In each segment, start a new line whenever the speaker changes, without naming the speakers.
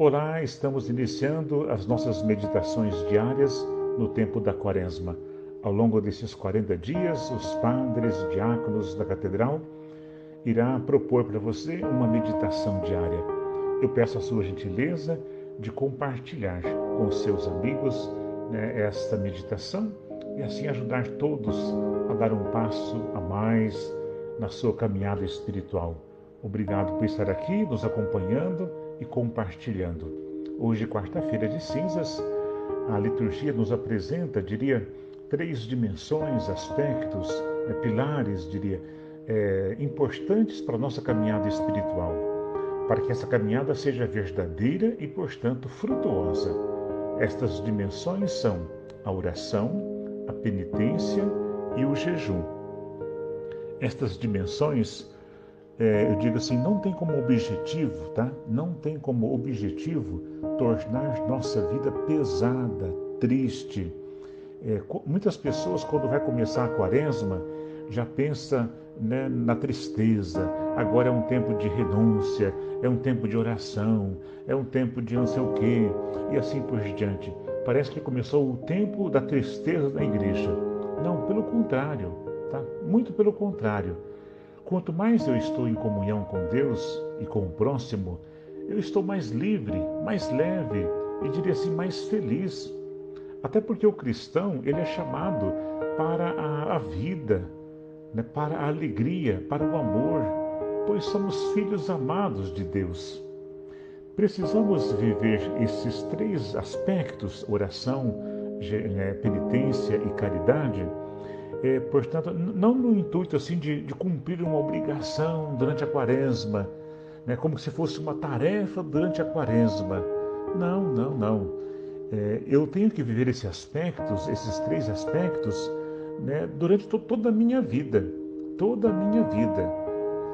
Olá, estamos iniciando as nossas meditações diárias no tempo da Quaresma. Ao longo desses 40 dias, os padres, diáconos da catedral irá propor para você uma meditação diária. Eu peço a sua gentileza de compartilhar com seus amigos né, esta meditação e assim ajudar todos a dar um passo a mais na sua caminhada espiritual. Obrigado por estar aqui nos acompanhando e compartilhando. Hoje, quarta-feira de cinzas, a liturgia nos apresenta, diria, três dimensões, aspectos, né, pilares, diria, é, importantes para a nossa caminhada espiritual, para que essa caminhada seja verdadeira e, portanto, frutuosa. Estas dimensões são a oração, a penitência e o jejum. Estas dimensões é, eu digo assim, não tem como objetivo, tá? Não tem como objetivo tornar nossa vida pesada, triste. É, muitas pessoas, quando vai começar a quaresma, já pensa né, na tristeza. Agora é um tempo de renúncia, é um tempo de oração, é um tempo de não sei o quê, e assim por diante. Parece que começou o tempo da tristeza da igreja. Não, pelo contrário, tá? Muito pelo contrário Quanto mais eu estou em comunhão com Deus e com o próximo, eu estou mais livre, mais leve e diria assim, mais feliz. Até porque o cristão, ele é chamado para a, a vida, né, para a alegria, para o amor, pois somos filhos amados de Deus. Precisamos viver esses três aspectos, oração, né, penitência e caridade, é, portanto, não no intuito assim de, de, cumprir uma obrigação durante a quaresma, né, como se fosse uma tarefa durante a quaresma. Não, não, não. É, eu tenho que viver esses aspectos, esses três aspectos, né, durante to toda a minha vida, toda a minha vida.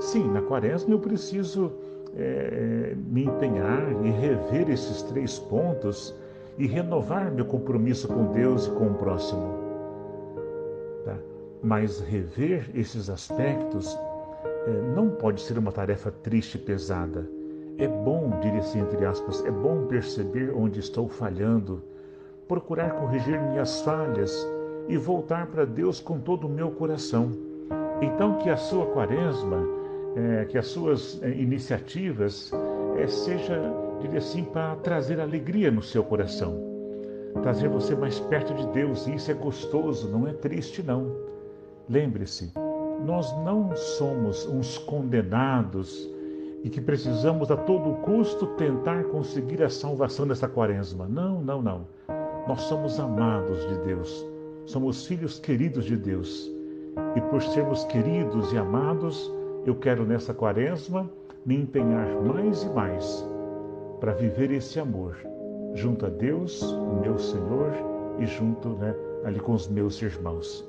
Sim, na quaresma eu preciso é, me empenhar e rever esses três pontos e renovar meu compromisso com Deus e com o próximo. Mas rever esses aspectos é, não pode ser uma tarefa triste e pesada. É bom, diria-se entre aspas, é bom perceber onde estou falhando, procurar corrigir minhas falhas e voltar para Deus com todo o meu coração. Então, que a sua quaresma, é, que as suas é, iniciativas é, seja, diria assim, para trazer alegria no seu coração, trazer você mais perto de Deus. E isso é gostoso, não é triste, não. Lembre-se, nós não somos uns condenados e que precisamos a todo custo tentar conseguir a salvação nessa quaresma. Não, não, não. Nós somos amados de Deus, somos filhos queridos de Deus. E por sermos queridos e amados, eu quero nessa quaresma me empenhar mais e mais para viver esse amor junto a Deus, o meu Senhor, e junto né, ali com os meus irmãos.